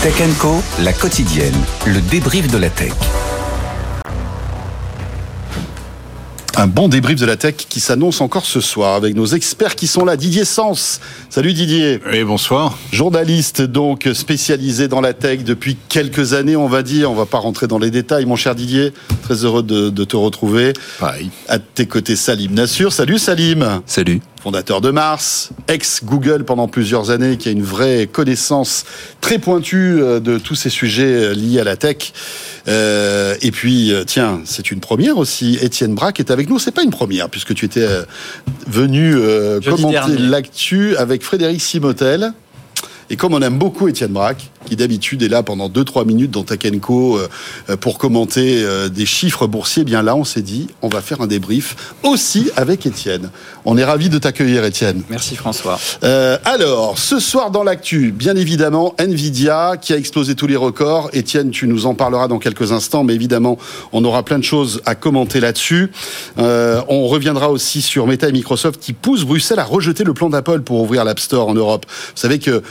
Tech Co, la quotidienne, le débrief de la tech. Un bon débrief de la tech qui s'annonce encore ce soir avec nos experts qui sont là. Didier Sens. Salut Didier. Oui, bonsoir. Journaliste donc spécialisé dans la tech depuis quelques années, on va dire. On va pas rentrer dans les détails, mon cher Didier. Très heureux de, te retrouver. Pareil. À tes côtés, Salim Nassur. Salut Salim. Salut fondateur de Mars, ex-Google pendant plusieurs années, qui a une vraie connaissance très pointue euh, de tous ces sujets euh, liés à la tech. Euh, et puis, tiens, c'est une première aussi. Étienne Braque est avec nous. C'est pas une première, puisque tu étais venu commenter l'actu avec Frédéric Simotel. Et comme on aime beaucoup Étienne Braque, qui d'habitude est là pendant 2-3 minutes dans Takenko euh, pour commenter euh, des chiffres boursiers, eh bien là, on s'est dit, on va faire un débrief aussi avec Étienne. On est ravi de t'accueillir, Étienne. Merci François. Euh, alors, ce soir dans l'actu, bien évidemment, Nvidia qui a explosé tous les records. Étienne, tu nous en parleras dans quelques instants, mais évidemment, on aura plein de choses à commenter là-dessus. on reviendra aussi sur Meta et Microsoft qui poussent Bruxelles à rejeter le plan d'Apple pour ouvrir l'App Store en Europe. Vous savez que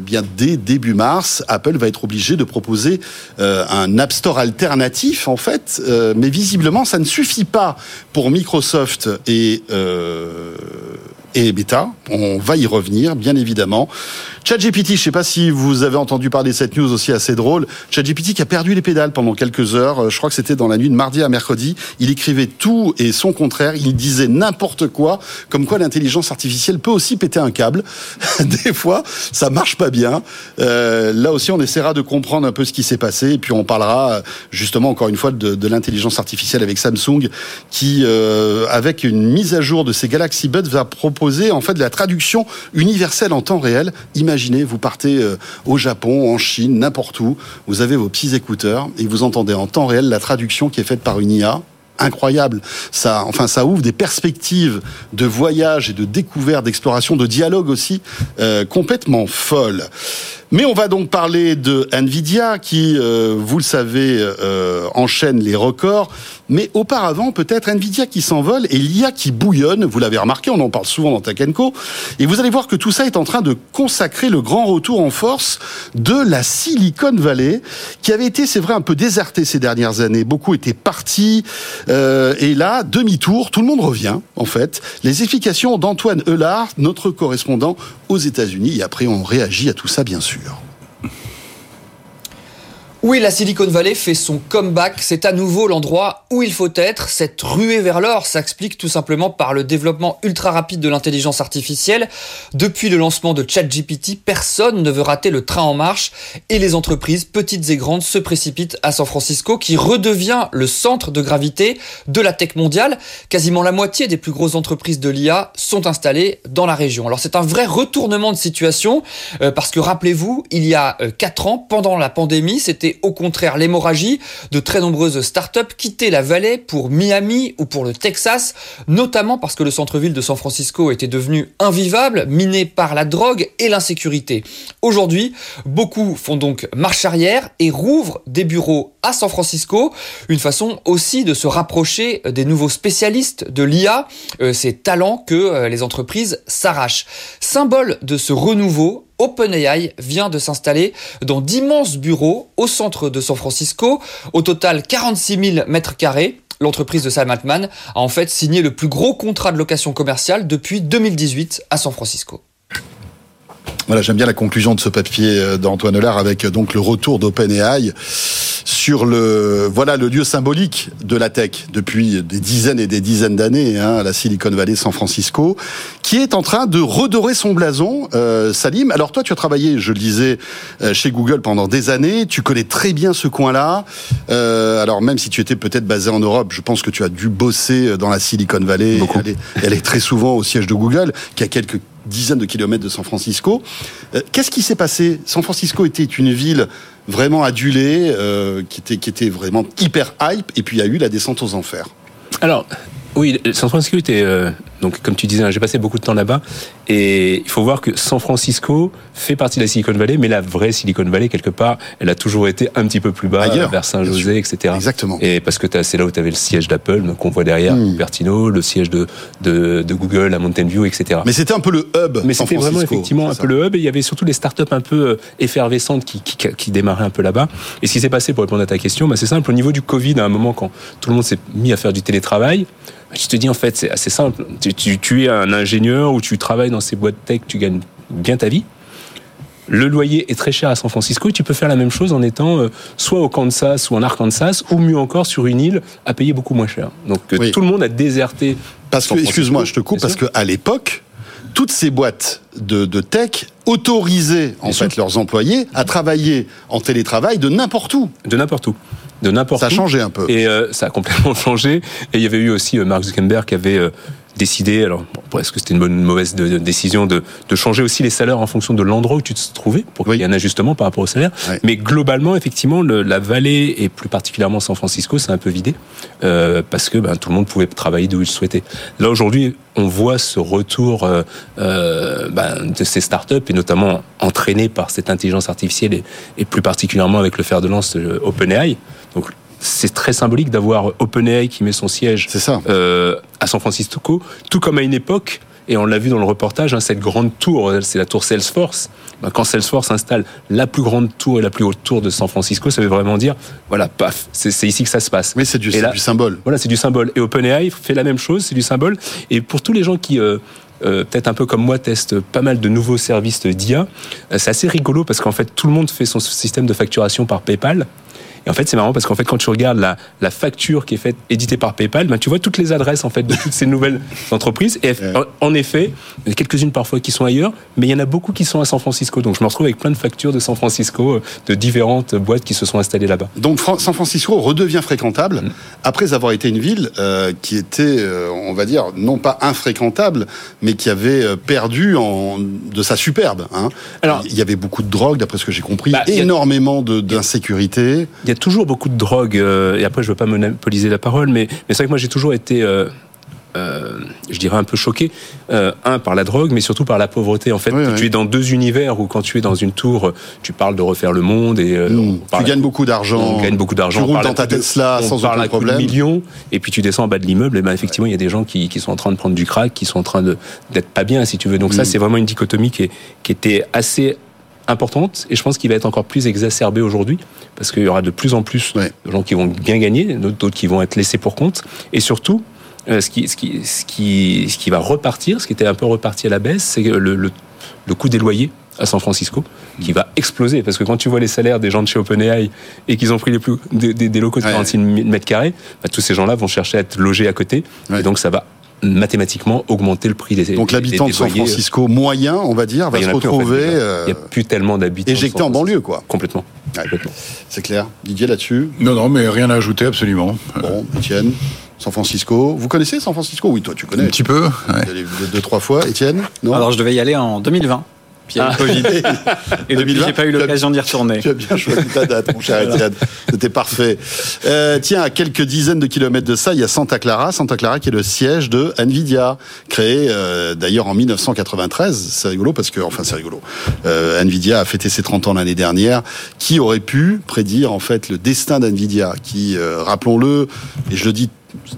bien dès début mars, Apple va être obligé de proposer euh, un App Store alternatif, en fait. Euh, mais visiblement, ça ne suffit pas pour Microsoft et euh, et Beta. On va y revenir, bien évidemment. ChatGPT, je ne sais pas si vous avez entendu parler de cette news aussi assez drôle. ChatGPT qui a perdu les pédales pendant quelques heures. Je crois que c'était dans la nuit de mardi à mercredi. Il écrivait tout et son contraire. Il disait n'importe quoi, comme quoi l'intelligence artificielle peut aussi péter un câble. Des fois, ça marche pas bien. Euh, là aussi, on essaiera de comprendre un peu ce qui s'est passé. Et puis, on parlera justement encore une fois de, l'intelligence artificielle avec Samsung, qui, euh, avec une mise à jour de ses Galaxy Buds, va proposer en fait la traduction universelle en temps réel. Imaginez, vous partez euh, au Japon, en Chine, n'importe où, vous avez vos petits écouteurs et vous entendez en temps réel la traduction qui est faite par une IA incroyable. Ça, enfin, ça ouvre des perspectives de voyage et de découverte, d'exploration, de dialogue aussi euh, complètement folles. Mais on va donc parler de Nvidia qui, euh, vous le savez, euh, enchaîne les records. Mais auparavant, peut-être Nvidia qui s'envole et l'IA qui bouillonne. Vous l'avez remarqué, on en parle souvent dans Takenko. Et vous allez voir que tout ça est en train de consacrer le grand retour en force de la Silicon Valley, qui avait été, c'est vrai, un peu désertée ces dernières années. Beaucoup étaient partis. Euh, et là, demi-tour, tout le monde revient, en fait. Les efficacions d'Antoine Eulard, notre correspondant aux États-Unis. Et après, on réagit à tout ça, bien sûr. Dios. Oui, la Silicon Valley fait son comeback. C'est à nouveau l'endroit où il faut être. Cette ruée vers l'or s'explique tout simplement par le développement ultra rapide de l'intelligence artificielle. Depuis le lancement de ChatGPT, personne ne veut rater le train en marche et les entreprises, petites et grandes, se précipitent à San Francisco qui redevient le centre de gravité de la tech mondiale. Quasiment la moitié des plus grosses entreprises de l'IA sont installées dans la région. Alors c'est un vrai retournement de situation euh, parce que rappelez-vous, il y a 4 euh, ans, pendant la pandémie, c'était au contraire l'hémorragie. De très nombreuses startups quittaient la vallée pour Miami ou pour le Texas, notamment parce que le centre-ville de San Francisco était devenu invivable, miné par la drogue et l'insécurité. Aujourd'hui, beaucoup font donc marche arrière et rouvrent des bureaux à San Francisco, une façon aussi de se rapprocher des nouveaux spécialistes de l'IA, euh, ces talents que euh, les entreprises s'arrachent. Symbole de ce renouveau, OpenAI vient de s'installer dans d'immenses bureaux au centre de San Francisco, au total 46 000 mètres carrés. L'entreprise de Sam Altman a en fait signé le plus gros contrat de location commerciale depuis 2018 à San Francisco. Voilà, j'aime bien la conclusion de ce papier euh, d'Antoine Hollard avec euh, donc le retour d'OpenAI sur le voilà le lieu symbolique de la tech depuis des dizaines et des dizaines d'années, hein, la Silicon Valley, San Francisco, qui est en train de redorer son blason. Euh, Salim, alors toi, tu as travaillé, je le disais, chez Google pendant des années. Tu connais très bien ce coin-là. Euh, alors même si tu étais peut-être basé en Europe, je pense que tu as dû bosser dans la Silicon Valley. Elle est, elle est très souvent au siège de Google, qui a quelques dizaines de kilomètres de San Francisco. Euh, qu'est-ce qui s'est passé? San Francisco était une ville vraiment adulée, euh, qui, était, qui était vraiment hyper hype, et puis il y a eu la descente aux enfers. Alors, oui, San Francisco était euh, Donc, comme tu disais, j'ai passé beaucoup de temps là-bas. Et il faut voir que San Francisco fait partie de la Silicon Valley, mais la vraie Silicon Valley, quelque part, elle a toujours été un petit peu plus bas, Ailleurs, vers Saint-José, etc. Exactement. Et parce que c'est là où tu avais le siège d'Apple, qu'on voit derrière, Hmm. Cupertino, le siège de, de, de Google à Mountain View, etc. Mais c'était un peu le hub. Mais c'était vraiment effectivement un peu le hub et il y avait surtout les startups un peu euh, effervescentes qui, qui, qui démarraient un peu là-bas. Et ce qui s'est passé pour répondre à ta question, bah, c'est simple. Au niveau du Covid, à un moment quand tout le monde s'est mis à faire du télétravail, bah, tu te dis en fait c'est assez simple. Tu, tu, tu es un ingénieur ou tu travailles dans ces boîtes tech, tu gagnes bien ta vie. Le loyer est très cher à San Francisco et tu peux faire la même chose en étant euh, soit au Kansas ou en Arkansas ou mieux encore sur une île à payer beaucoup moins cher. Donc euh, Oui. tout le monde a déserté. Parce que, San Francisco, excuse-moi, je te coupe, parce qu'à l'époque, toutes ces boîtes de, de tech autorisaient en Bien fait sûr. leurs employés à travailler en télétravail de n'importe où. De n'importe où. De n'importe Ça a où. changé un peu. Et euh, ça a complètement changé. Et il y avait eu aussi euh, Mark Zuckerberg qui avait euh, décidé, alors bon, est-ce que c'était une bonne une mauvaise de- de- décision de, de changer aussi les salaires en fonction de l'endroit où tu te trouvais pour qu'il y ait un ajustement par rapport au salaire. Mais globalement, effectivement, le- la vallée et plus particulièrement San Francisco, c'est un peu vidé euh, parce que ben, tout le monde pouvait travailler d'où il souhaitait. Là aujourd'hui, on voit ce retour euh, euh, ben, de ces startups et notamment entraînés par cette intelligence artificielle et, et plus particulièrement avec le fer de lance OpenAI. Donc c'est très symbolique d'avoir OpenAI qui met son siège ça. euh, à San Francisco, tout comme à une époque, et on l'a vu dans le reportage, hein, cette grande tour, c'est la tour Salesforce. Ben, Quand Salesforce installe la plus grande tour et la plus haute tour de San Francisco, ça veut vraiment dire, voilà, paf, c'est ici que ça se passe. Oui, c'est du, là- symbole. Voilà, c'est du symbole. Et OpenAI fait la même chose, c'est du symbole. Et pour tous les gens qui, euh, euh, peut-être un peu comme moi, testent pas mal de nouveaux services d'IA, euh, c'est assez rigolo parce qu'en fait, tout le monde fait son système de facturation par PayPal. Et en fait, c'est marrant parce qu'en fait, quand tu regardes la, la facture qui est faite, éditée par PayPal, ben, tu vois toutes les adresses en fait de toutes ces nouvelles entreprises. Et en, en effet, il y en a quelques-unes parfois qui sont ailleurs, mais il y en a beaucoup qui sont à San Francisco. Donc, je me retrouve avec plein de factures de San Francisco, euh, de différentes boîtes qui se sont installées là-bas. Donc Fran- San Francisco redevient fréquentable Mm. après avoir été une ville euh, qui était, euh, on va dire, non pas infréquentable, mais qui avait perdu en, de sa superbe. hein. Alors- il y avait beaucoup de drogue, d'après ce que j'ai compris, Bah, énormément d'insécurité. Y a toujours beaucoup de drogue, euh, et après je veux pas monopoliser la parole, mais, mais c'est vrai que moi j'ai toujours été, euh, euh, je dirais un peu choqué, euh, un par la drogue, mais surtout par la pauvreté. En fait, Oui, tu oui. es dans deux univers où quand tu es dans une tour, tu parles de refaire le monde et euh, Mmh. on Tu gagnes beaucoup d'argent. on gagne beaucoup d'argent. Tu on roules dans ta de- Tesla on sans parle aucun coup de problème. millions, et puis tu descends en bas de l'immeuble, et ben effectivement il y a des gens qui, qui sont en train de prendre du crack, qui sont en train de d'être pas bien si tu veux. Donc ça c'est vraiment une dichotomie qui, est- qui était assez importante et je pense qu'il va être encore plus exacerbé aujourd'hui parce qu'il y aura de plus en plus Ouais. de gens qui vont bien gagner, d'autres qui vont être laissés pour compte et surtout euh, ce, qui, ce, qui, ce, qui, ce qui va repartir, ce qui était un peu reparti à la baisse, c'est le, le, le coût des loyers à San Francisco qui va exploser parce que quand tu vois les salaires des gens de chez OpenAI et qu'ils ont pris les plus, des, des- des locaux de Ouais. 46 mètres carrés, bah, tous ces gens-là vont chercher à être logés à côté Ouais. et donc ça va mathématiquement augmenter le prix des Donc l'habitant de San. Francisco moyen, on va dire, va se en a plus, en fait, retrouver euh, Il n'y a plus tellement d'habitants. éjecté en banlieue, quoi. Complètement. Ouais. Complètement. C'est clair. Didier là-dessus. Non, non, mais rien à ajouter, absolument. Bon, Étienne, San Francisco. Vous connaissez San Francisco? Oui, toi tu connais. Un petit peu. ouais. Deux, trois fois. Étienne? Non? Alors je devais y aller en 2020. Puis il y a eu le Covid. Et depuis, 2020, j'ai pas eu l'occasion d'y retourner. Tu as bien choisi ta date, mon cher Étienne. C'était parfait. Euh, tiens, à quelques dizaines de kilomètres de ça, il y a Santa Clara. Santa Clara qui est le siège de Nvidia, créé euh, d'ailleurs en 1993. C'est rigolo parce que, enfin, c'est rigolo. Euh, Nvidia a fêté ses 30 ans l'année dernière. Qui aurait pu prédire en fait le destin d'Nvidia, qui, euh, rappelons-le, et je le dis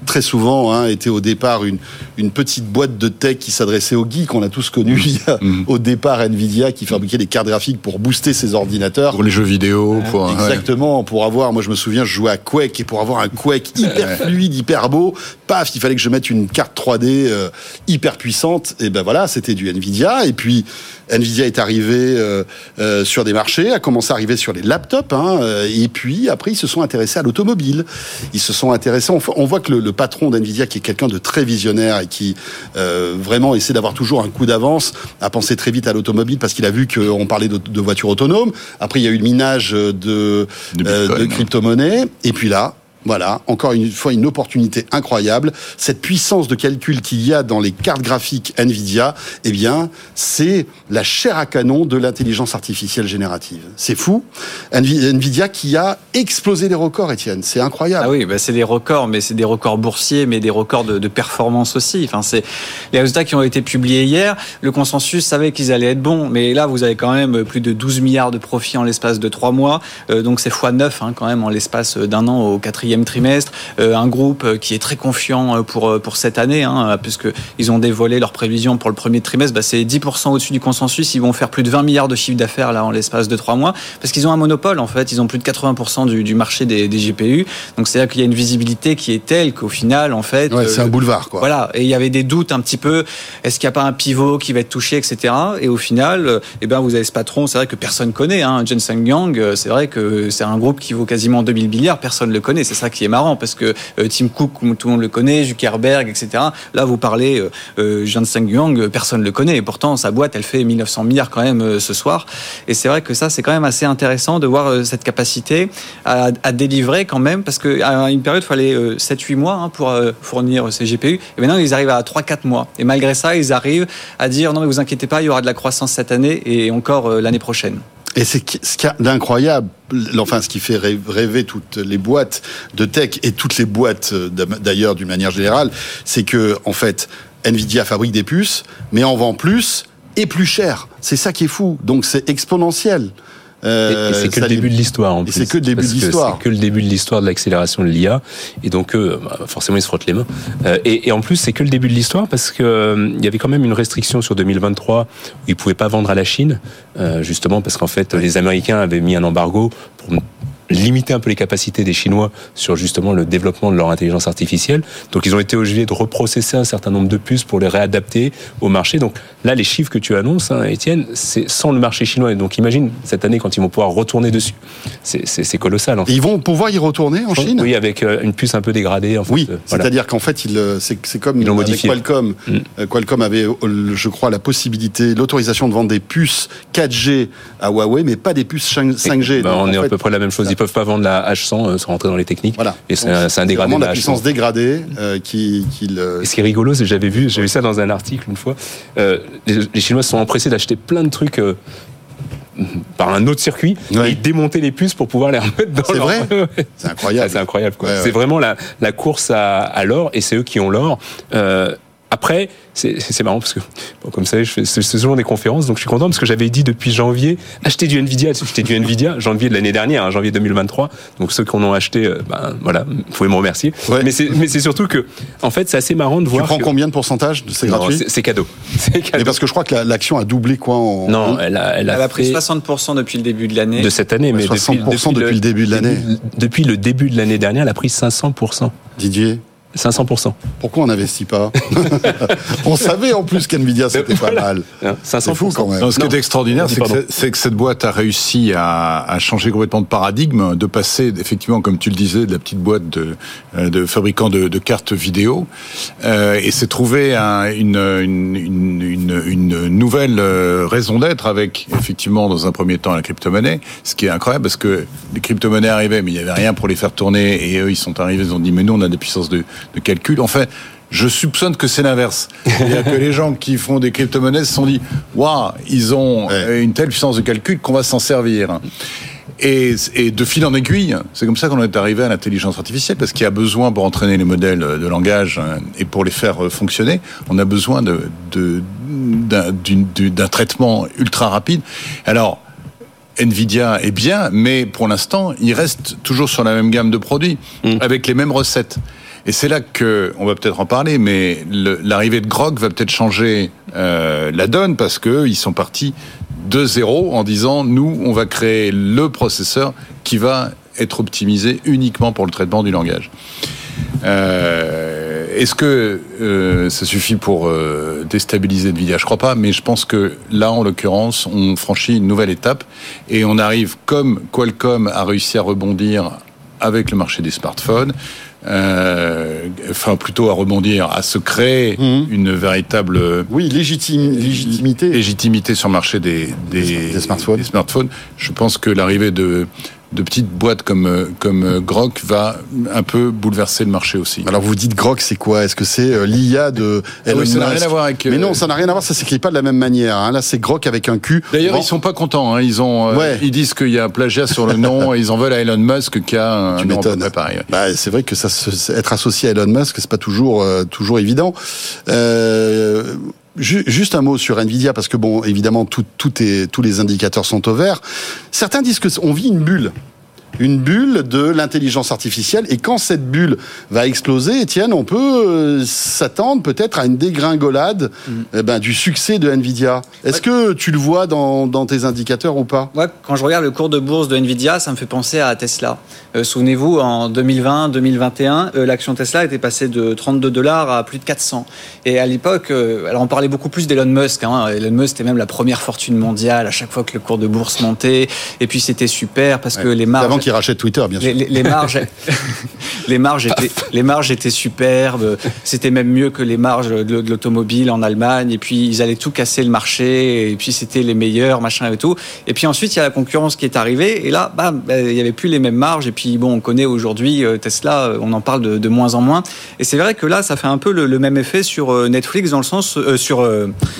très souvent hein, était au départ une, une petite boîte de tech qui s'adressait aux geeks. On a tous connu il y a, Mhm. au départ Nvidia qui fabriquait des cartes graphiques pour booster ses ordinateurs. Pour les jeux vidéo, pour. ouais. Exactement, pour avoir, moi je me souviens, je jouais à Quake et pour avoir un Quake hyper fluide, hyper beau, paf, il fallait que je mette une carte 3D euh, hyper puissante. Et ben voilà, c'était du Nvidia. Et puis Nvidia est arrivé euh, euh, sur des marchés, a commencé à arriver sur les laptops. Hein, euh, et puis après, ils se sont intéressés à l'automobile. Ils se sont intéressés. On, on voit que le, le patron d'Nvidia, qui est quelqu'un de très visionnaire et qui euh, vraiment essaie d'avoir toujours un coup d'avance, a pensé très vite à l'automobile parce qu'il a vu qu'on parlait de, de voitures autonomes. Après, il y a eu le minage de, De crypto-monnaies. Et puis là, Voilà, encore une fois une opportunité incroyable. Cette puissance de calcul qu'il y a dans les cartes graphiques Nvidia, eh bien, c'est la chair à canon de l'intelligence artificielle générative. C'est fou. Nvidia qui a explosé les records, Étienne. C'est incroyable. Ah oui, bah c'est des records, mais c'est des records boursiers, mais des records de, performance aussi. Enfin, c'est les résultats qui ont été publiés hier. Le consensus savait qu'ils allaient être bons, mais là, vous avez quand même plus de 12 milliards de profits en l'espace de trois mois. Euh, donc c'est fois 9 hein, quand même en l'espace d'un an au quatrième trimestre. Euh, un groupe qui est très confiant pour pour cette année, hein, puisque ils ont dévoilé leurs prévisions pour le premier trimestre. Bah, c'est 10% au-dessus du consensus. Ils vont faire plus de 20 milliards de chiffre d'affaires là en l'espace de trois mois, parce qu'ils ont un monopole en fait. Ils ont plus de 80% du, du marché des, des GPU. Donc c'est là qu'il y a une visibilité qui est telle qu'au final, en fait, ouais, c'est un boulevard quoi. Voilà. Et il y avait des doutes un petit peu. Est-ce qu'il n'y a pas un pivot qui va être touché, etc. Et au final, eh ben vous avez ce patron. C'est vrai que personne connaît. Hein, Jensen Yang. C'est vrai que c'est un groupe qui vaut quasiment 2000 milliards. Personne le connaît. C'est ça qui est marrant parce que euh, Tim Cook, tout le monde le connaît, Zuckerberg, etc. Là, vous parlez euh, euh Jensen Yang, personne le connaît. Et pourtant, sa boîte, elle fait 1900 milliards quand même euh, ce soir. Et c'est vrai que ça, c'est quand même assez intéressant de voir euh, cette capacité à, à, délivrer quand même, parce qu'à une période, il fallait 7-8 mois hein, pour fournir ces GPU. Et maintenant, ils arrivent à 3-4 mois. Et malgré ça, ils arrivent à dire non, mais vous inquiétez pas, il y aura de la croissance cette année et encore l'année prochaine. Et c'est ce qu'il y a d'incroyable, enfin ce qui fait rêver toutes les boîtes de tech et toutes les boîtes d'ailleurs d'une manière générale, c'est que en fait Nvidia fabrique des puces, mais en vend plus et plus cher. C'est ça qui est fou. Donc c'est exponentiel. Euh, et, c'est que le début de l'histoire en plus. C'est que le début de l'histoire. C'est que le début de l'histoire de l'accélération de l'IA. Et donc, euh, forcément, ils se frottent les mains. Euh, et, et, en plus, c'est que le début de l'histoire parce que il y avait quand même une restriction sur 2023 où ils pouvaient pas vendre à la Chine, justement parce qu'en fait, les Américains avaient mis un embargo pour limiter un peu les capacités des Chinois sur justement le développement de leur intelligence artificielle. Donc ils ont été obligés de reprocesser un certain nombre de puces pour les réadapter au marché. Donc là, les chiffres que tu annonces, hein, Étienne, c'est sans le marché chinois. Et donc imagine cette année quand ils vont pouvoir retourner dessus. C'est colossal. En fait. Ils vont pouvoir y retourner en Chine? Oui, avec euh, une puce un peu dégradée. En fait. Oui, c'est-à-dire qu'en fait, c'est comme ils avec Qualcomm. Mm. Qualcomm avait, je crois, la possibilité, l'autorisation de vendre des puces 4G à Huawei, mais pas des puces 5G. Ben, on est à peu près la même chose. Ils peuvent pas vendre la H100 sans rentrer dans les techniques. Voilà. Et c'est un, un, dégradé. Vraiment la puissance dégradée euh, qui, qui le... Et ce qui est rigolo, c'est que j'avais vu, j'ai vu ça dans un article une fois. Euh, les, les, Chinois sont empressés d'acheter plein de trucs. Euh, par un autre circuit ouais. et démonter les puces pour pouvoir les remettre dans C'est vrai C'est incroyable. c'est incroyable. Ouais, c'est vraiment la, la course à, à l'or et c'est eux qui ont l'or. Euh, après, c'est marrant parce que, bon, comme ça, je fais souvent des conférences, donc je suis content parce que j'avais dit depuis janvier, acheter du Nvidia, acheter du Nvidia, janvier de l'année dernière, hein, janvier 2023. Donc ceux qui en ont acheté, euh, ben voilà, vous pouvez me remercier. Ouais. Mais c'est surtout que, en fait, c'est assez marrant de voir. Tu prends que... combien de pourcentage C'est gratuit C'est cadeau. Mais parce que je crois que l'action la, a doublé quoi en... Non, elle a, elle a, elle a pris 60% depuis le début de l'année. De cette année, mais 60% depuis, depuis, depuis le, début de l'année. Depuis le début de l'année dernière, elle a pris 500%. Didier 500%. Pourquoi on n'investit pas On savait en plus qu'NVIDIA c'était voilà. pas mal. 500 fou quand même. Non, ce qui est extraordinaire, c'est que, que, cette boîte a réussi à, à, changer complètement de paradigme, de passer effectivement, comme tu le disais, de la petite boîte de, de fabricant de, de, cartes vidéo, euh, et s'est trouvé un, une, une, une, une, nouvelle euh, raison d'être avec effectivement dans un premier temps la crypto-monnaie, ce qui est incroyable parce que les crypto-monnaies arrivaient, mais il n'y avait rien pour les faire tourner, et eux ils sont arrivés, ils ont dit mais nous on a des puissances de de calcul. En fait, je soupçonne que c'est l'inverse. C'est-à-dire que les gens qui font des crypto-monnaies se sont dit Waouh, ils ont ouais. une telle puissance de calcul qu'on va s'en servir. Et, et, de fil en aiguille, c'est comme ça qu'on est arrivé à l'intelligence artificielle, parce qu'il y a besoin pour entraîner les modèles de langage et pour les faire fonctionner, on a besoin de, de, d'un traitement ultra rapide. Alors, Nvidia est bien, mais pour l'instant, il reste toujours sur la même gamme de produits, mmh. avec les mêmes recettes. Et c'est là que, on va peut-être en parler, mais l'arrivée de Grog va peut-être changer euh, la donne parce que ils sont partis de zéro en disant nous, on va créer le processeur qui va être optimisé uniquement pour le traitement du langage. Euh, Est-ce que euh, ça suffit pour euh, déstabiliser Nvidia? Je crois pas, mais je pense que là, en l'occurrence, on franchit une nouvelle étape et on arrive, comme Qualcomm a réussi à rebondir avec le marché des smartphones, euh, enfin plutôt à rebondir, à se créer mmh. une véritable oui légitime, légitimité légitimité sur le marché des, des, des, smartphones. des smartphones. Je pense que l'arrivée de de petites boîtes comme comme Grok va un peu bouleverser le marché aussi. Alors vous dites Grok, c'est quoi? Est-ce que c'est l'IA de Elon ça n'a rien à voir avec. Mais non, ça n'a rien à voir. Ça s'écrit pas de la même manière. Hein. Là, c'est Grok avec un Q. D'ailleurs, ils sont pas contents. Hein. Ils ont, ils disent qu'il y a un plagiat sur le nom et ils en veulent à Elon Musk qui a un tu nom pareil. Bah, c'est vrai que ça, être associé à Elon Musk, c'est pas toujours toujours évident. Euh, Juste un mot sur Nvidia parce que bon, évidemment, tout, est, tous les indicateurs sont au vert. Certains disent que on vit une bulle une bulle de l'intelligence artificielle. Et quand cette bulle va exploser, Étienne, on peut euh, s'attendre peut-être à une dégringolade mm. eh ben, du succès de Nvidia. Est-ce que tu le vois dans, dans, tes indicateurs ou pas? Ouais, Quand je regarde le cours de bourse de Nvidia, ça me fait penser à Tesla. Euh, souvenez-vous, en 2020-2021, euh, l'action Tesla était passée de 32 dollars à plus de 400. Et à l'époque, alors on parlait beaucoup plus d'Elon Musk. Hein. Elon Musk était même la première fortune mondiale à chaque fois que le cours de bourse montait. Et puis c'était super parce que les marges qui rachète Twitter, bien sûr. Les, marges, les marges étaient, les marges étaient superbes. C'était même mieux que les marges de, l'automobile en Allemagne. Et puis ils allaient tout casser le marché. Et puis c'était les meilleurs, machin et tout. Et puis ensuite il y a la concurrence qui est arrivée. Et là, bam, ben, il y avait plus les mêmes marges. Et puis bon, on connaît aujourd'hui euh, Tesla. Euh, on en parle de, moins en moins. Et c'est vrai que là, ça fait un peu le, même effet sur euh, Netflix dans le sens sur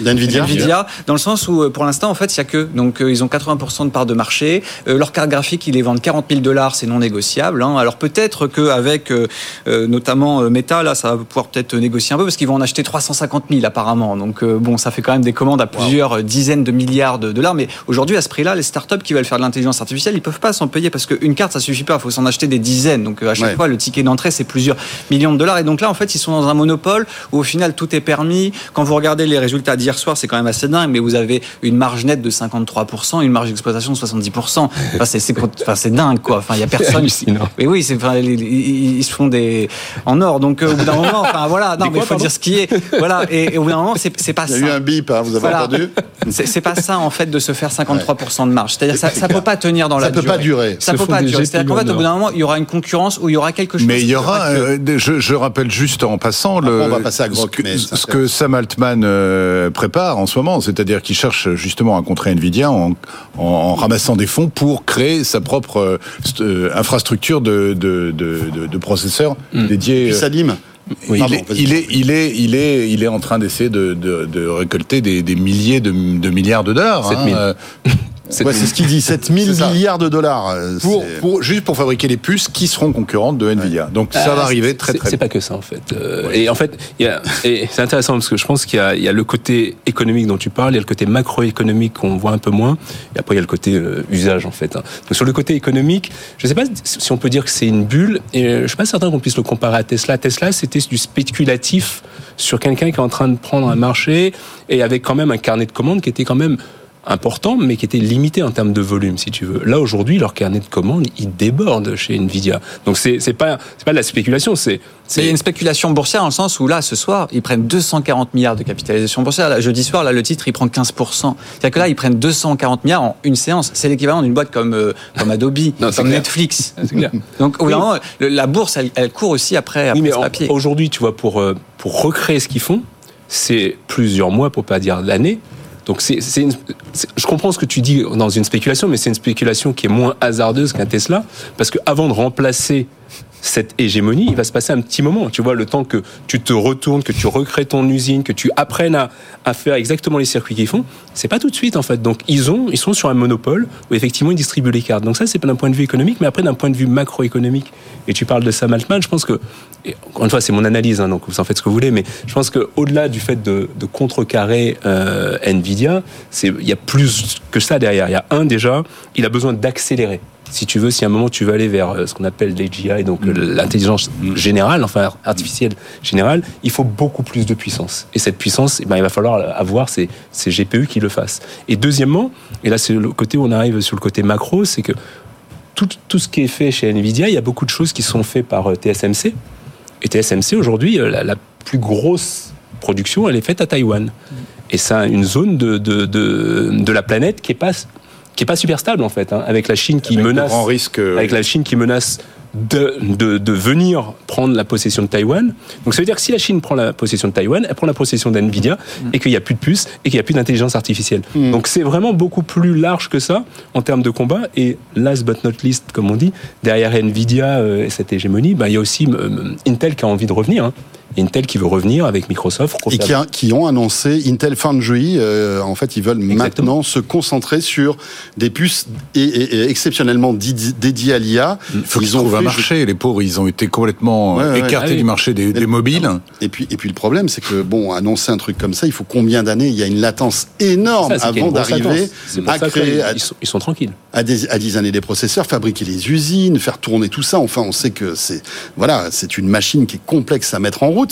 Nvidia. Nvidia, dans le sens où pour l'instant en fait il y a que donc ils ont 80% de part de marché. leur carte graphique ils les vendent 40 000 dollars c'est non négociable. Hein. Alors peut-être qu'avec euh, euh, notamment euh, Meta, là, ça va pouvoir peut-être négocier un peu parce qu'ils vont en acheter 350 000 apparemment. Donc bon, ça fait quand même des commandes à plusieurs dizaines de milliards de dollars. Mais aujourd'hui, à ce prix-là, les startups qui veulent faire de l'intelligence artificielle, ils peuvent pas s'en payer parce qu'une carte, ça suffit pas. Il faut s'en acheter des dizaines. Donc à chaque fois, le ticket d'entrée, c'est plusieurs millions de dollars. Et donc là, en fait, ils sont dans un monopole où au final, tout est permis. Quand vous regardez les résultats d'hier soir, c'est quand même assez dingue. Mais vous avez une marge nette de 53%, une marge d'exploitation de 70%. Enfin, c'est dingue, quoi. Enfin, il y a personne. Mais oui, c'est, enfin, ils, se font des en or. Donc euh, au bout d'un moment, enfin voilà, non, mais il faut dire ce qui est. Voilà, et, au bout d'un moment, c'est, c'est pas ça. Il y a eu un bip, hein, vous avez entendu c'est, pas ça en fait de se faire 53% de marge. C'est-à-dire ça, ça peut pas tenir dans la durée. Ça peut pas durer. Ça peut pas durer. C'est-à-dire qu'en fait, au bout d'un moment, il y aura une concurrence où il y aura quelque chose. Mais il y aura. Euh, je, je, rappelle juste en passant le. on va passer à Grok, ce, que, Sam Altman euh, prépare en ce moment, c'est-à-dire qu'il cherche justement à contrer Nvidia en, en, ramassant des fonds pour créer sa propre infrastructure de, de, de, de processeurs mm. dédiés. Puis euh, il, est, il, est, il, est, il, est, il est en train d'essayer de, de, de, récolter des, des milliers de, de, milliards de dollars. 7 000. C'est ce qu'il dit, 7000 milliards de dollars. Euh, pour, pour, juste pour fabriquer les puces qui seront concurrentes de Nvidia. Donc ça ah, va arriver très très C'est pas que ça en fait. Euh, et en fait, c'est intéressant parce que je pense qu'il y, y, a le côté économique dont tu parles, il y a le côté macroéconomique qu'on voit un peu moins, et après il y a le côté euh, usage en fait. Hein. Donc sur le côté économique, je sais pas si on peut dire que c'est une bulle, et je suis pas certain qu'on puisse le comparer à Tesla. Tesla, c'était du spéculatif sur quelqu'un qui est en train de prendre un marché et avec quand même un carnet de commandes qui était quand même important, mais qui était limité en termes de volume, si tu veux. Là, aujourd'hui, leur carnet de commandes, il déborde chez Nvidia. Donc, c'est, c'est pas, pas de la spéculation, c'est, c'est... Une spéculation boursière dans le sens où là, ce soir, ils prennent 240 milliards de capitalisation boursière. Là, jeudi soir, là, le titre, il prend 15%. C'est-à-dire que là, ils prennent 240 milliards en une séance. C'est l'équivalent d'une boîte comme, euh, comme Adobe, comme Netflix. Donc, au la bourse, elle, elle, court aussi après, après oui, mais papier. Aujourd'hui, tu vois, pour, euh, pour recréer ce qu'ils font, c'est plusieurs mois, pour pas dire l'année. Donc c'est, je comprends ce que tu dis dans une spéculation, mais c'est une spéculation qui est moins hasardeuse qu'un Tesla, parce que avant de remplacer cette hégémonie, il va se passer un petit moment. Tu vois, le temps que tu te retournes, que tu recrées ton usine, que tu apprennes à, à faire exactement les circuits qu'ils font, c'est pas tout de suite en fait. Donc ils ont, ils sont sur un monopole où effectivement ils distribuent les cartes. Donc ça c'est pas d'un point de vue économique, mais après d'un point de vue macroéconomique. Et tu parles de Sam Altman, je pense que, encore une fois c'est mon analyse, hein, donc vous en faites ce que vous voulez, mais je pense que au-delà du fait de, contrecarrer euh, Nvidia, il y a plus que ça derrière. Il y a un déjà, il a besoin d'accélérer si tu veux, si à un moment tu veux aller vers euh, ce qu'on appelle l'AGI, donc mm. l'intelligence générale, enfin artificielle générale, il faut beaucoup plus de puissance. Et cette puissance, eh ben, il va falloir avoir ces, ces GPU qui le fassent. Et deuxièmement, et là c'est le côté où on arrive sur le côté macro, c'est que tout, tout, ce qui est fait chez Nvidia, il y a beaucoup de choses qui sont faites par euh, TSMC. Et TSMC, aujourd'hui, euh, la, plus grosse production, elle est faite à Taïwan. Mm. Et c'est une zone de, de, de, de, la planète qui est pas qui est pas super stable en fait, hein, avec la Chine qui menace, risque, avec la Chine qui menace de, de, de, venir prendre la possession de Taïwan. Donc ça veut dire que si la Chine prend la possession de Taïwan, elle prend la possession d'NVIDIA mm. et qu'il n'y a plus de puces et qu'il n'y a plus d'intelligence artificielle. Mm. Donc c'est vraiment beaucoup plus large que ça en termes de combat. Et last but not least, comme on dit, derrière NVIDIA euh, et cette hégémonie, bah, il y a aussi euh, Intel qui a envie de revenir. Hein. Intel qui veut revenir avec Microsoft. Et qui, qui, ont annoncé Intel Foundry. Euh, en fait, ils veulent maintenant se concentrer sur des puces et, exceptionnellement dédiées à l'IA. Il faut qu'ils trouvent un marché. Les pauvres, ils ont été complètement écartés ah du marché des, des, mobiles. Et puis, et puis le problème, c'est que bon, annoncer un truc comme ça, il faut combien d'années? Il y a une latence énorme avant d'arriver à créer. ils, sont, ils, sont, tranquilles. À, des, à designer des processeurs, fabriquer les usines, faire tourner tout ça. Enfin, on sait que c'est voilà, c'est une machine qui est complexe à mettre en route.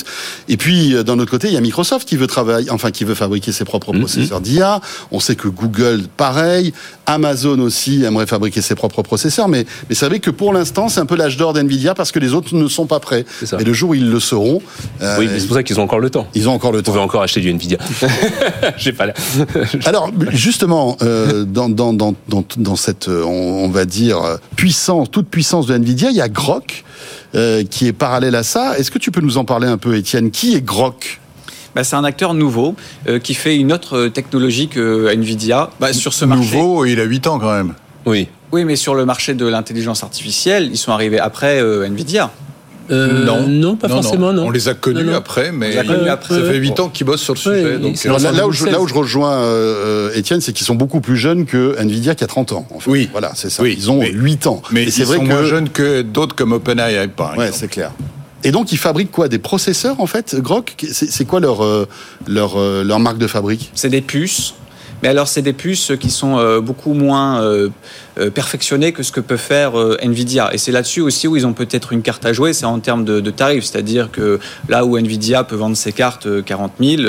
Et puis euh, d'un autre côté, il y a Microsoft qui veut travailler, enfin qui veut fabriquer ses propres mm-hmm. processeurs d'IA. On sait que Google, pareil, Amazon aussi aimerait fabriquer ses propres processeurs, mais mais savez que pour l'instant, c'est un peu l'âge d'or d'Nvidia parce que les autres ne sont pas prêts. Et le jour où ils le seront, euh, oui, c'est pour ça qu'ils ont encore le temps. Ils ont encore le temps. Vous pouvez encore acheter du Nvidia. J'ai pas. Alors justement, euh, dans, dans, dans, dans, cette, on, va dire puissance, toute puissance de Nvidia, il y a Grok. Euh, qui est parallèle à ça. Est-ce que tu peux nous en parler un peu, Étienne? Qui est Grok? Bah, c'est un acteur nouveau euh, qui fait une autre technologie que Nvidia bah, sur ce marché. Nouveau, il a 8 ans quand même. Oui. Oui, mais sur le marché de l'intelligence artificielle, ils sont arrivés après euh, Nvidia. Euh, non. non, pas forcément, non. On les a connus après, mais après. ça fait 8 ans qu'ils bossent sur le sujet. Donc là, où je, là, où je, rejoins euh, Étienne, c'est qu'ils sont beaucoup plus jeunes que Nvidia qui a 30 ans. Oui. Voilà, c'est ça. ils ont 8 ans. Mais c'est vrai sont moins jeunes que d'autres comme OpenAI, par exemple. Ouais, c'est clair. Et donc, ils fabriquent quoi? Des processeurs, en fait, Grok? C'est quoi leur, euh, leur, leur marque de fabrique? C'est des puces mais alors, c'est des puces qui sont euh, beaucoup moins euh, euh, perfectionnées que ce que peut faire Nvidia. Et c'est là-dessus aussi où ils ont peut-être une carte à jouer, c'est en termes de, tarifs. C'est-à-dire que là où Nvidia peut vendre ses cartes 40 000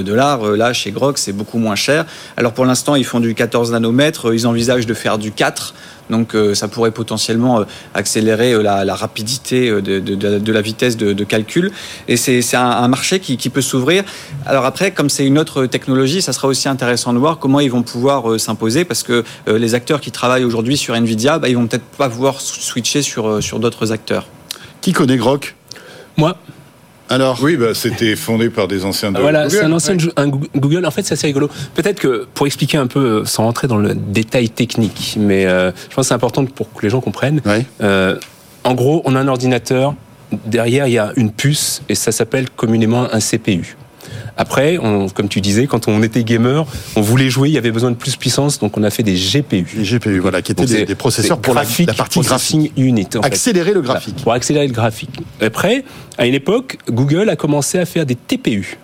dollars, là, chez Grok, c'est beaucoup moins cher. Alors, pour l'instant, ils font du 14 nanomètres. Ils envisagent de faire du 4. Donc euh, ça pourrait potentiellement euh, accélérer euh, la, rapidité de, la vitesse de, calcul. Et c'est un, marché qui, peut s'ouvrir. Alors après, comme c'est une autre technologie, ça sera aussi intéressant de voir comment ils vont pouvoir s'imposer parce que les acteurs qui travaillent aujourd'hui sur Nvidia, bah, ils vont peut-être pas pouvoir switcher sur, sur d'autres acteurs. Qui connaît Grok? Moi. Alors? Oui, bah, c'était fondé par des anciens de voilà, c'est un ancien Google. En fait, c'est assez rigolo. Peut-être que pour expliquer un peu, euh, sans rentrer dans le détail technique, mais euh, je pense que c'est important pour que les gens comprennent. Euh, en gros, on a un ordinateur. Derrière, il y a une puce et ça s'appelle communément un CPU. Après, on, comme tu disais, quand on était gamer, on voulait jouer, il y avait besoin de plus de puissance, donc on a fait des GPU. Des GPU, voilà, qui étaient des, processeurs pour la, partie graphique. unit. accélérer le graphique. pour accélérer le graphique. Après, à une époque, Google a commencé à faire des TPU.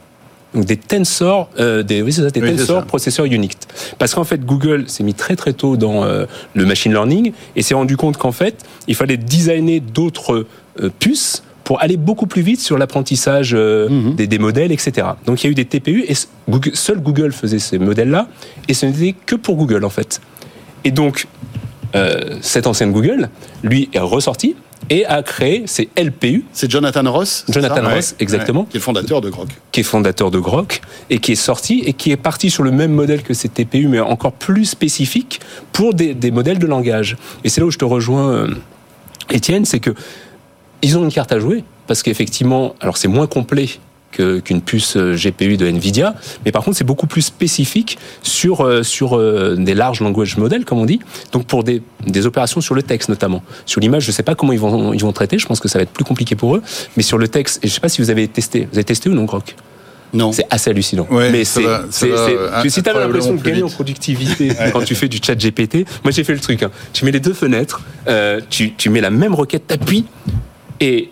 Donc des tensors, euh, des, oui, ça, des tensors processeurs Unix. Parce qu'en fait, Google s'est mis très très tôt dans euh, le machine learning et s'est rendu compte qu'en fait, il fallait designer d'autres euh, puces pour aller beaucoup plus vite sur l'apprentissage euh, mhm. des, modèles, etc. Donc il y a eu des TPU et seul Google faisait ces modèles-là et ce n'était que pour Google en fait. Et donc euh, cette ancienne Google, lui, est ressorti et a créé ces LPU. C'est Jonathan Ross Jonathan Ross, exactement. qui est le fondateur de Grok. Qui est fondateur de Grok et qui est sorti et qui est parti sur le même modèle que ces TPU, mais encore plus spécifique pour des, modèles de langage. Et c'est là où je te rejoins, euh, Étienne, c'est que ils ont une carte à jouer parce qu'effectivement, alors c'est moins complet qu'une puce euh, GPU de Nvidia, mais par contre c'est beaucoup plus spécifique sur euh, sur euh, des larges language models comme on dit. Donc pour des, des opérations sur le texte notamment, sur l'image, je sais pas comment ils vont ils vont traiter. Je pense que ça va être plus compliqué pour eux, mais sur le texte, et je sais pas si vous avez testé. Vous avez testé ou non, Grok? Non. C'est assez hallucinant. mais c'est, si tu as l'impression de gagner en productivité quand tu fais du chat GPT, moi j'ai fait le truc. Hein. Tu mets les deux fenêtres, tu, tu mets la même requête, t'appuies, et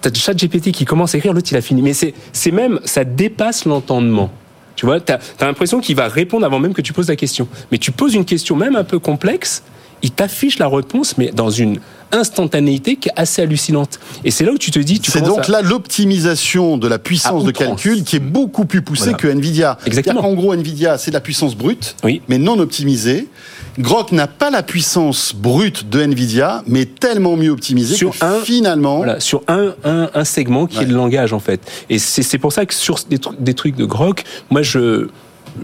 t'as chat GPT qui commence à écrire, l'autre il a fini. Mais c'est même, ça dépasse l'entendement. Tu vois, t'as as, l'impression qu'il va répondre avant même que tu poses la question. Mais tu poses une question même un peu complexe, il t'affiche la réponse, mais dans une instantanéité qui est assez hallucinante. Et c'est là où tu te dis... C'est donc là l'optimisation de la puissance de calcul qui est beaucoup plus poussée que Nvidia. Exactement. En gros, Nvidia, c'est la puissance brute, oui. mais non optimisée. Grok n'a pas la puissance brute de Nvidia, mais tellement mieux optimisée sur un, finalement... Voilà, sur un, un, un segment qui est le langage, en fait. Et c'est pour ça que sur des, des trucs de Grok, moi, je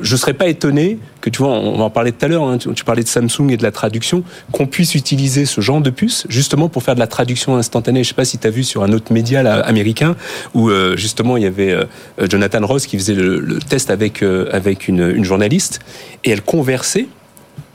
je serais pas étonné que, tu vois, on va en parler tout à l'heure, hein, tu, tu, parlais de Samsung et de la traduction, qu'on puisse utiliser ce genre de puce justement pour faire de la traduction instantanée. Je sais pas si tu as vu sur un autre média là, américain où euh, justement il y avait euh, Jonathan Ross qui faisait le, le test avec, euh, avec une, une journaliste et elle conversait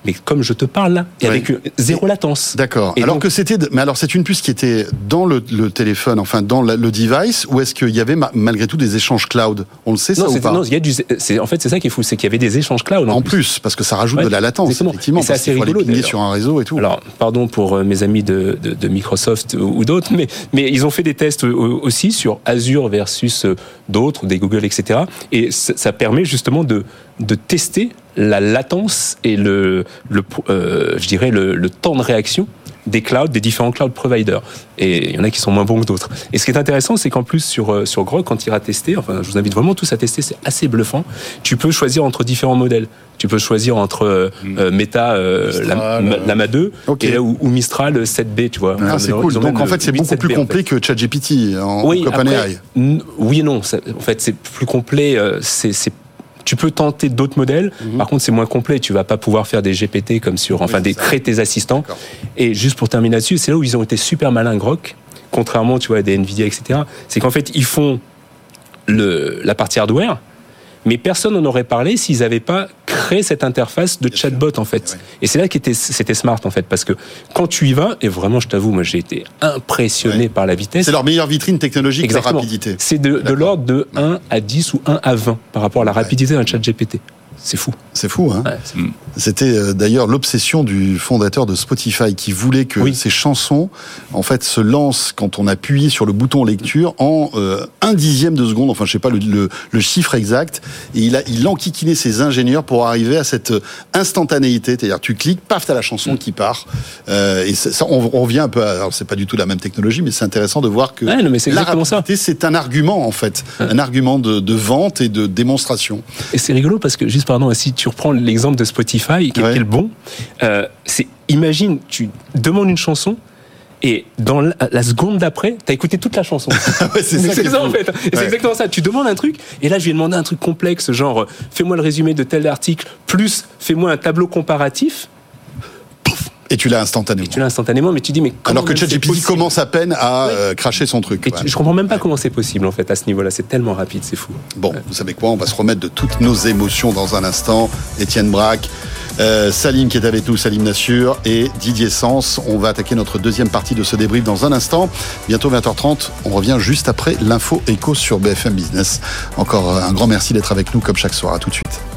mais comme je te parle là, et oui. avec zéro latence. D'accord. Alors donc, que c'était, mais alors c'est une puce qui était dans le, le téléphone, enfin dans la, le device, ou est-ce qu'il y avait malgré tout des échanges cloud? On le sait non, ça ou pas? Non, il y a du, en fait c'est ça qui est fou, c'est qu'il y avait des échanges cloud. En, en plus. plus. parce que ça rajoute ouais, de la latence, exactement. effectivement. C'est assez rigolo. Aller sur un réseau et tout. Alors, pardon pour mes amis de, de, de Microsoft ou d'autres, mais, mais ils ont fait des tests aussi sur Azure versus d'autres, des Google, etc. Et ça permet justement de, de tester la latence et le, le euh, je dirais le, le, temps de réaction des clouds, des différents cloud providers. Et il y en a qui sont moins bons que d'autres. Et ce qui est intéressant, c'est qu'en plus sur sur Grok, quand il ira tester, enfin, je vous invite vraiment tous à tester, c'est assez bluffant. Tu peux choisir entre différents modèles. Tu peux choisir entre euh, Meta euh, Mistral, Lama 2 okay. et, ou, ou, Mistral 7B, tu vois. Ah, c'est cool. Donc en fait, c'est beaucoup plus complet en fait. que ChatGPT en oui, OpenAI. Oui et non. En fait, c'est plus complet. C'est tu peux tenter d'autres modèles. Mm -hmm. Par contre, c'est moins complet. Tu vas pas pouvoir faire des GPT comme sur, enfin, oui, des créer tes assistants. Et juste pour terminer là-dessus, c'est là où ils ont été super malins, Grok, contrairement, tu vois, à des Nvidia, etc. C'est qu'en fait, ils font le, la partie hardware, mais personne n'en aurait parlé s'ils n'avaient pas créé cette interface de chatbot en fait. Et c'est là que c'était smart en fait, parce que quand tu y vas, et vraiment je t'avoue, moi j'ai été impressionné par la vitesse. C'est leur meilleure vitrine technologique, la rapidité. C'est de, de l'ordre de 1 à 10 ou 1 à 20 par rapport à la rapidité d'un chat GPT. C'est fou. C'est fou, hein ouais, C'était euh, d'ailleurs l'obsession du fondateur de Spotify qui voulait que oui. ses chansons, en fait, se lancent quand on appuyait sur le bouton lecture en euh, un dixième de seconde. Enfin, je sais pas le, le, le, chiffre exact. Et il a, il enquiquinait ses ingénieurs pour arriver à cette instantanéité. C'est-à-dire, tu cliques, paf, t'as la chanson mm. qui part. Euh, et ça, on, on, revient un peu. À, alors, c'est pas du tout la même technologie, mais c'est intéressant de voir que ouais, non, mais la rapidité, c'est un argument en fait, ouais. un argument de, de, vente et de démonstration. Et c'est rigolo parce que juste pardon, si tu reprends l'exemple de Spotify, ouais. est le bon, euh, c'est imagine, tu demandes une chanson. Et dans la, la seconde d'après, t'as écouté toute la chanson. ouais, c'est ça, ça en fait. C'est exactement ça. Tu demandes un truc, et là je lui ai demandé un truc complexe, genre fais-moi le résumé de tel article, plus fais-moi un tableau comparatif. Et tu l'as instantanément. Et tu l'as instantanément, mais tu dis mais alors que ChatGPT commence à peine à euh, cracher son truc. Et ouais. tu, je comprends même pas comment c'est possible en fait à ce niveau-là. C'est tellement rapide, c'est fou. Bon, ouais. vous savez quoi On va se remettre de toutes nos émotions dans un instant. Étienne Braque. Euh, Salim qui est avec nous, Salim Nassur et Didier Sens. On va attaquer notre deuxième partie de ce débrief dans un instant. Bientôt 20h30. On revient juste après l'info écho sur BFM Business. Encore un grand merci d'être avec nous comme chaque soir. À tout de suite.